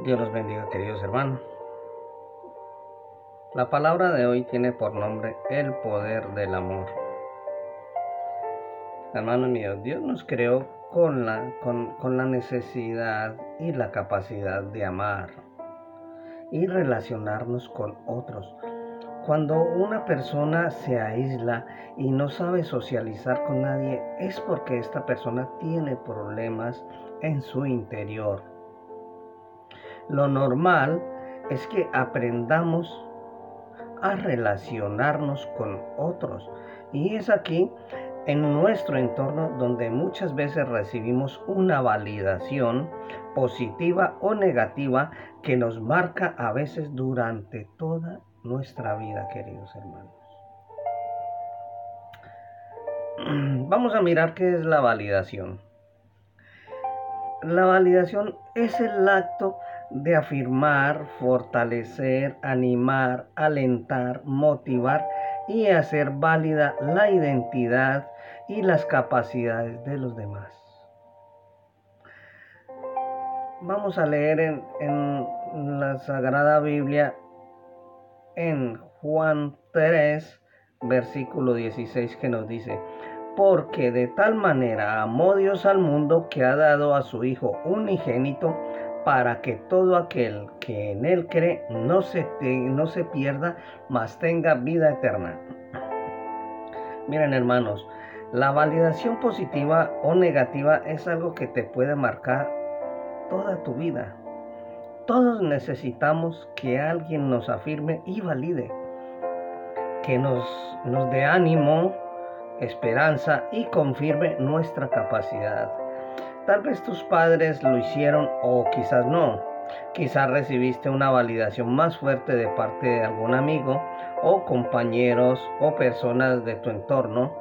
Dios los bendiga, queridos hermanos. La palabra de hoy tiene por nombre el poder del amor. Hermanos míos, Dios nos creó con la, con, con la necesidad y la capacidad de amar y relacionarnos con otros. Cuando una persona se aísla y no sabe socializar con nadie, es porque esta persona tiene problemas en su interior. Lo normal es que aprendamos a relacionarnos con otros. Y es aquí, en nuestro entorno, donde muchas veces recibimos una validación positiva o negativa que nos marca a veces durante toda nuestra vida, queridos hermanos. Vamos a mirar qué es la validación. La validación es el acto de afirmar, fortalecer, animar, alentar, motivar y hacer válida la identidad y las capacidades de los demás. Vamos a leer en, en la Sagrada Biblia en Juan 3, versículo 16, que nos dice, porque de tal manera amó Dios al mundo que ha dado a su Hijo unigénito, para que todo aquel que en él cree no se, no se pierda, mas tenga vida eterna. Miren hermanos, la validación positiva o negativa es algo que te puede marcar toda tu vida. Todos necesitamos que alguien nos afirme y valide, que nos, nos dé ánimo, esperanza y confirme nuestra capacidad. Tal vez tus padres lo hicieron o quizás no. Quizás recibiste una validación más fuerte de parte de algún amigo o compañeros o personas de tu entorno.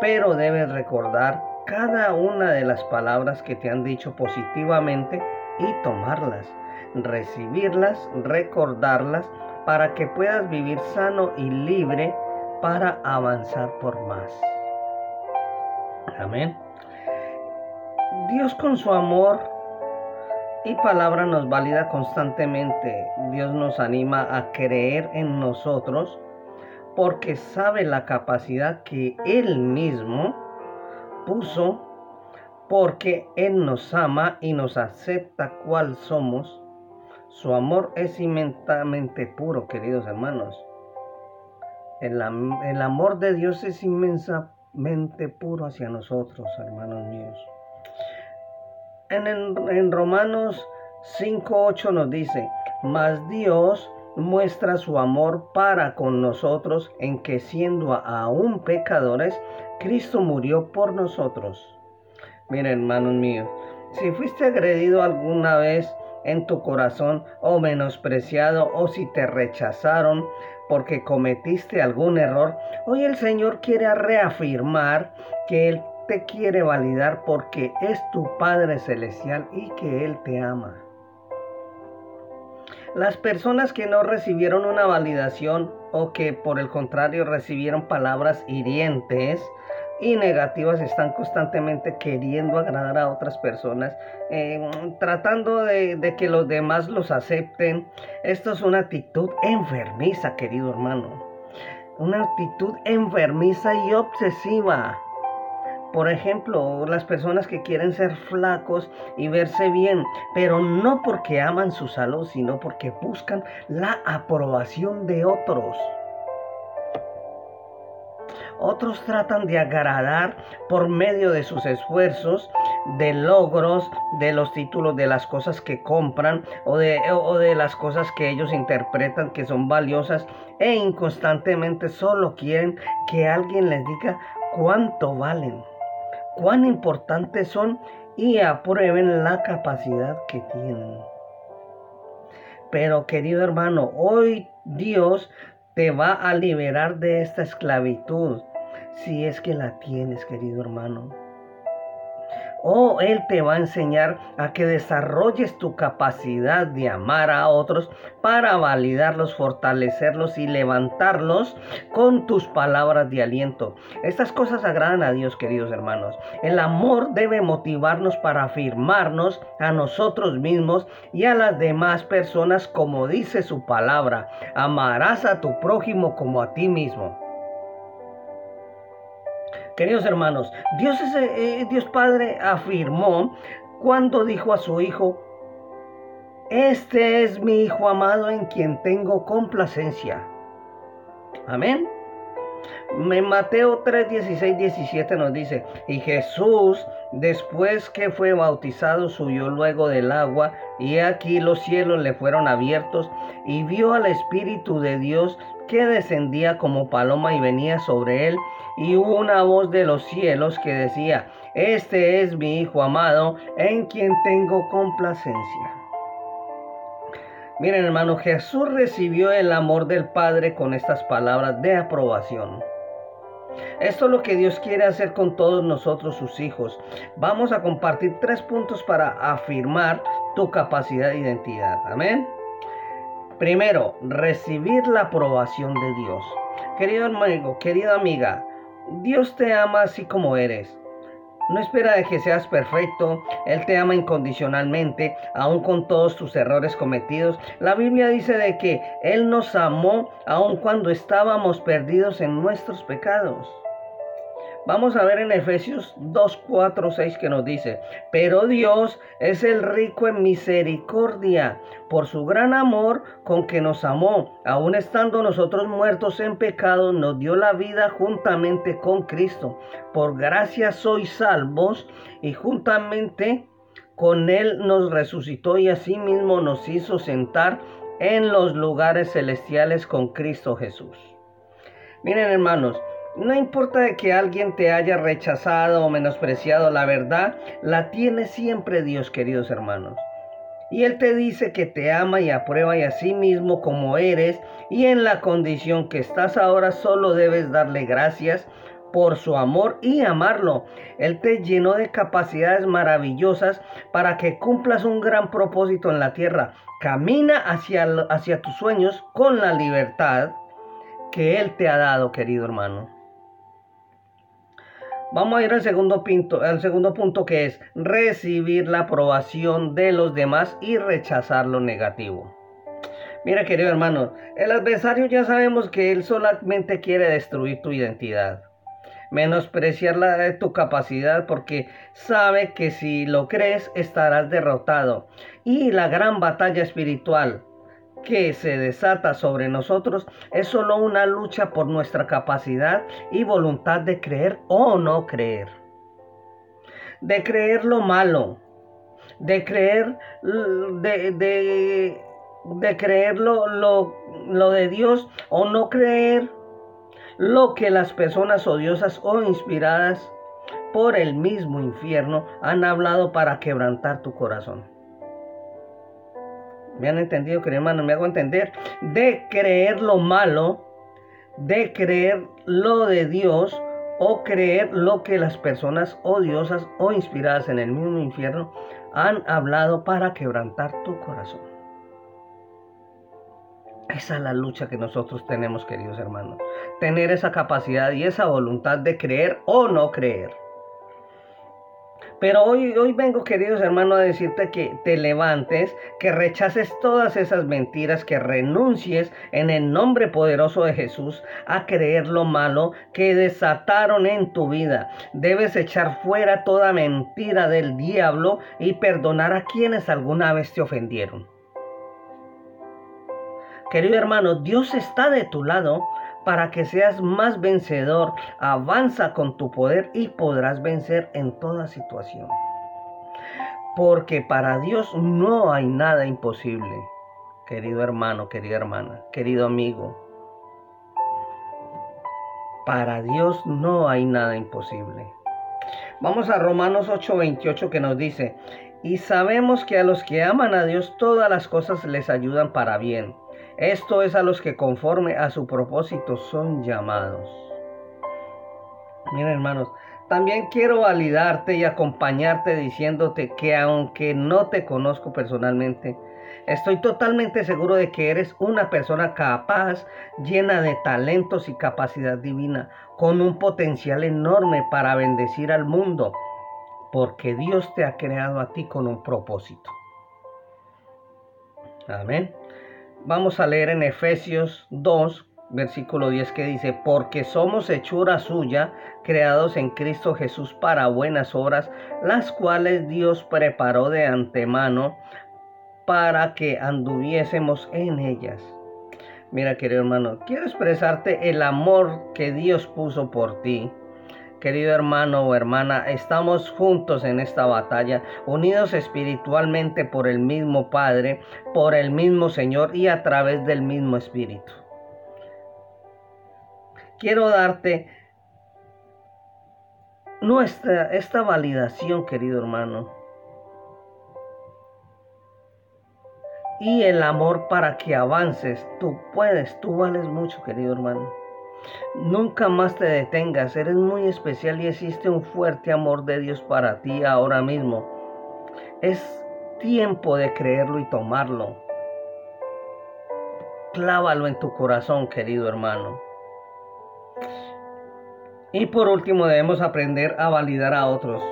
Pero debes recordar cada una de las palabras que te han dicho positivamente y tomarlas recibirlas, recordarlas, para que puedas vivir sano y libre para avanzar por más. Amén. Dios con su amor y palabra nos valida constantemente. Dios nos anima a creer en nosotros porque sabe la capacidad que Él mismo puso porque Él nos ama y nos acepta cual somos su amor es inmensamente puro, queridos hermanos. El, amor de Dios es inmensamente puro hacia nosotros, hermanos míos. En, en Romanos 5.8 nos dice, mas Dios muestra su amor para con nosotros en que siendo aún pecadores, Cristo murió por nosotros. Miren, hermanos míos, si fuiste agredido alguna vez en tu corazón o menospreciado o si te rechazaron porque cometiste algún error, hoy el Señor quiere reafirmar que Él te quiere validar porque es tu Padre Celestial y que Él te ama. Las personas que no recibieron una validación o que por el contrario recibieron palabras hirientes, y negativas están constantemente queriendo agradar a otras personas, eh, tratando de, de, que los demás los acepten. Esto es una actitud enfermiza, querido hermano. Una actitud enfermiza y obsesiva. Por ejemplo, las personas que quieren ser flacos y verse bien, pero no porque aman su salud, sino porque buscan la aprobación de otros. Otros tratan de agradar por medio de sus esfuerzos, de logros, de los títulos de las cosas que compran o de, las cosas que ellos interpretan que son valiosas e inconstantemente solo quieren que alguien les diga cuánto valen, cuán importantes son y aprueben la capacidad que tienen. Pero querido hermano, hoy Dios te va a liberar de esta esclavitud si es que la tienes, querido hermano. Oh, Él te va a enseñar a que desarrolles tu capacidad de amar a otros para validarlos, fortalecerlos y levantarlos con tus palabras de aliento. Estas cosas agradan a Dios, queridos hermanos. El amor debe motivarnos para afirmarnos a nosotros mismos y a las demás personas como dice su palabra. Amarás a tu prójimo como a ti mismo. Queridos hermanos, Dios, eh, Dios Padre afirmó cuando dijo a su Hijo, este es mi Hijo amado en quien tengo complacencia. Amén. En Mateo 3, 16, 17 nos dice, y Jesús, después que fue bautizado, subió luego del agua, y aquí los cielos le fueron abiertos, y vio al Espíritu de Dios que descendía como paloma y venía sobre él, y hubo una voz de los cielos que decía, Este es mi Hijo amado, en quien tengo complacencia. Miren hermano, Jesús recibió el amor del Padre con estas palabras de aprobación. Esto es lo que Dios quiere hacer con todos nosotros, sus hijos. Vamos a compartir tres puntos para afirmar tu capacidad de identidad. Amén. Primero, recibir la aprobación de Dios. Querido amigo, querida amiga, Dios te ama así como eres. No espera de que seas perfecto, Él te ama incondicionalmente, aun con todos tus errores cometidos. La Biblia dice de que Él nos amó aun cuando estábamos perdidos en nuestros pecados. Vamos a ver en Efesios 2, 4, 6 que nos dice, pero Dios es el rico en misericordia por su gran amor con que nos amó, aun estando nosotros muertos en pecado, nos dio la vida juntamente con Cristo. Por gracia sois salvos y juntamente con Él nos resucitó y asimismo nos hizo sentar en los lugares celestiales con Cristo Jesús. Miren hermanos, no importa que alguien te haya rechazado o menospreciado, la verdad la tiene siempre Dios, queridos hermanos. Y Él te dice que te ama y aprueba y a sí mismo como eres y en la condición que estás ahora solo debes darle gracias por su amor y amarlo. Él te llenó de capacidades maravillosas para que cumplas un gran propósito en la tierra. Camina hacia, hacia tus sueños con la libertad que Él te ha dado, querido hermano. Vamos a ir al segundo, punto, al segundo punto que es recibir la aprobación de los demás y rechazar lo negativo. Mira, querido hermano, el adversario ya sabemos que él solamente quiere destruir tu identidad, menospreciar la, tu capacidad porque sabe que si lo crees estarás derrotado. Y la gran batalla espiritual que se desata sobre nosotros es solo una lucha por nuestra capacidad y voluntad de creer o no creer. De creer lo malo, de creer de, de, creer lo, lo de Dios o no creer lo que las personas odiosas o inspiradas por el mismo infierno han hablado para quebrantar tu corazón. ¿Me han entendido, querido hermano? ¿Me hago entender? De creer lo malo, de creer lo de Dios o creer lo que las personas odiosas o inspiradas en el mismo infierno han hablado para quebrantar tu corazón. Esa es la lucha que nosotros tenemos, queridos hermanos. Tener esa capacidad y esa voluntad de creer o no creer. Pero hoy, hoy vengo, queridos hermanos, a decirte que te levantes, que rechaces todas esas mentiras, que renuncies en el nombre poderoso de Jesús a creer lo malo que desataron en tu vida. Debes echar fuera toda mentira del diablo y perdonar a quienes alguna vez te ofendieron. Querido hermano, Dios está de tu lado para que seas más vencedor. Avanza con tu poder y podrás vencer en toda situación. Porque para Dios no hay nada imposible. Querido hermano, querida hermana, querido amigo. Para Dios no hay nada imposible. Vamos a Romanos 8:28 que nos dice, y sabemos que a los que aman a Dios todas las cosas les ayudan para bien esto es a los que conforme a su propósito son llamados. Miren hermanos, También quiero validarte y acompañarte diciéndote que aunque no te conozco personalmente, estoy totalmente seguro de que eres una persona capaz, llena de talentos y capacidad divina, con un potencial enorme para bendecir al mundo, porque Dios te ha creado a ti con un propósito. Amén. Vamos a leer en Efesios 2, versículo 10 que dice, porque somos hechura suya, creados en Cristo Jesús para buenas obras, las cuales Dios preparó de antemano para que anduviésemos en ellas. Mira, querido hermano, quiero expresarte el amor que Dios puso por ti. Querido hermano o hermana, estamos juntos en esta batalla, unidos espiritualmente por el mismo Padre, por el mismo Señor y a través del mismo Espíritu quiero darte nuestra, esta validación, querido hermano. Y el amor para que avances. Tú puedes, tú vales mucho, querido hermano. Nunca más te detengas, eres muy especial y existe un fuerte amor de Dios para ti ahora mismo. Es tiempo de creerlo y tomarlo. Clávalo en tu corazón, querido hermano. Y por último debemos aprender a validar a otros.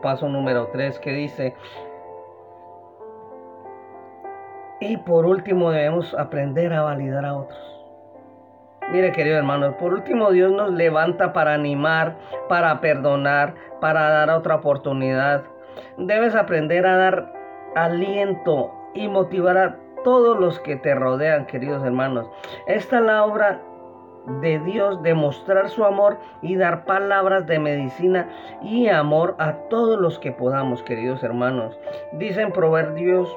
Paso número 3 que dice, y por último debemos aprender a validar a otros. Mire querido hermano, por último Dios nos levanta para animar, para perdonar, para dar otra oportunidad. Debes aprender a dar aliento y motivar a todos los que te rodean, queridos hermanos. Esta es la obra de Dios demostrar su amor y dar palabras de medicina y amor a todos los que podamos, queridos hermanos. Dicen Proverbios,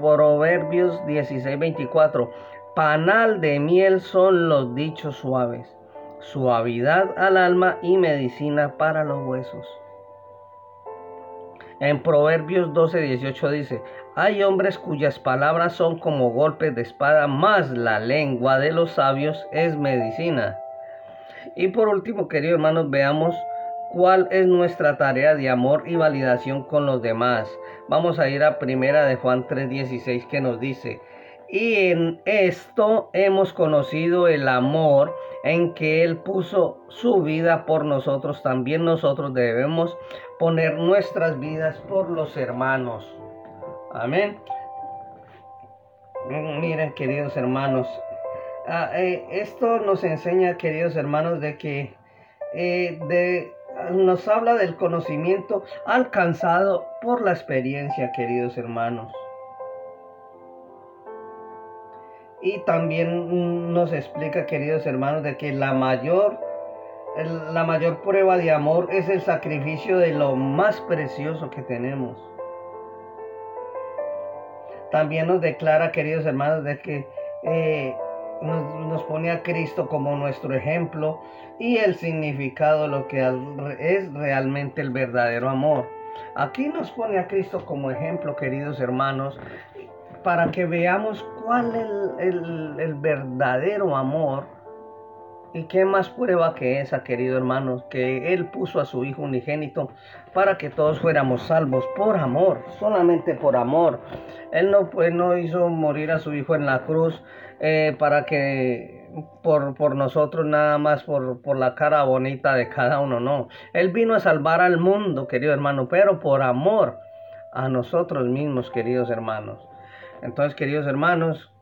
Proverbios 16, 24, panal de miel son los dichos suaves, suavidad al alma y medicina para los huesos. En Proverbios 12, 18 dice, hay hombres cuyas palabras son como golpes de espada, más la lengua de los sabios es medicina. Y por último, queridos hermanos, veamos cuál es nuestra tarea de amor y validación con los demás. Vamos a ir a primera de Juan 3:16 que nos dice, y en esto hemos conocido el amor en que Él puso su vida por nosotros. También nosotros debemos poner nuestras vidas por los hermanos. Amén. Miren, queridos hermanos, ah, eh, esto nos enseña, queridos hermanos, de que eh, de, nos habla del conocimiento alcanzado por la experiencia, queridos hermanos. Y también nos explica, queridos hermanos, de que la mayor, la mayor prueba de amor es el sacrificio de lo más precioso que tenemos también nos declara, queridos hermanos, de que eh, nos, pone a Cristo como nuestro ejemplo y el significado, lo que es realmente el verdadero amor. Aquí nos pone a Cristo como ejemplo, queridos hermanos, para que veamos cuál es el verdadero amor ¿Y qué más prueba que esa, querido hermano? Que Él puso a su Hijo unigénito para que todos fuéramos salvos por amor, solamente por amor. Él no, pues, no hizo morir a su Hijo en la cruz eh, para que por, por, nosotros nada más por, por la cara bonita de cada uno, no. Él vino a salvar al mundo, querido hermano, pero por amor a nosotros mismos, queridos hermanos. Entonces, queridos hermanos,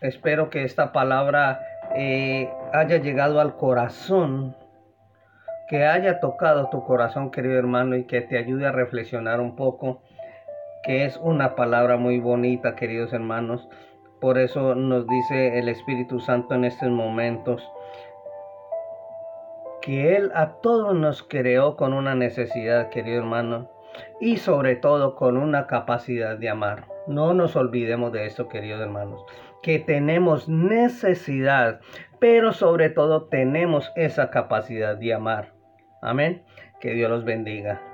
espero que esta palabra eh, haya llegado al corazón, que haya tocado tu corazón, querido hermano, y que te ayude a reflexionar un poco, que es una palabra muy bonita, queridos hermanos. Por eso nos dice el Espíritu Santo en estos momentos que Él a todos nos creó con una necesidad, querido hermano, y sobre todo con una capacidad de amar. No nos olvidemos de eso, queridos hermanos, que tenemos necesidad, pero sobre todo tenemos esa capacidad de amar. Amén. Que Dios los bendiga.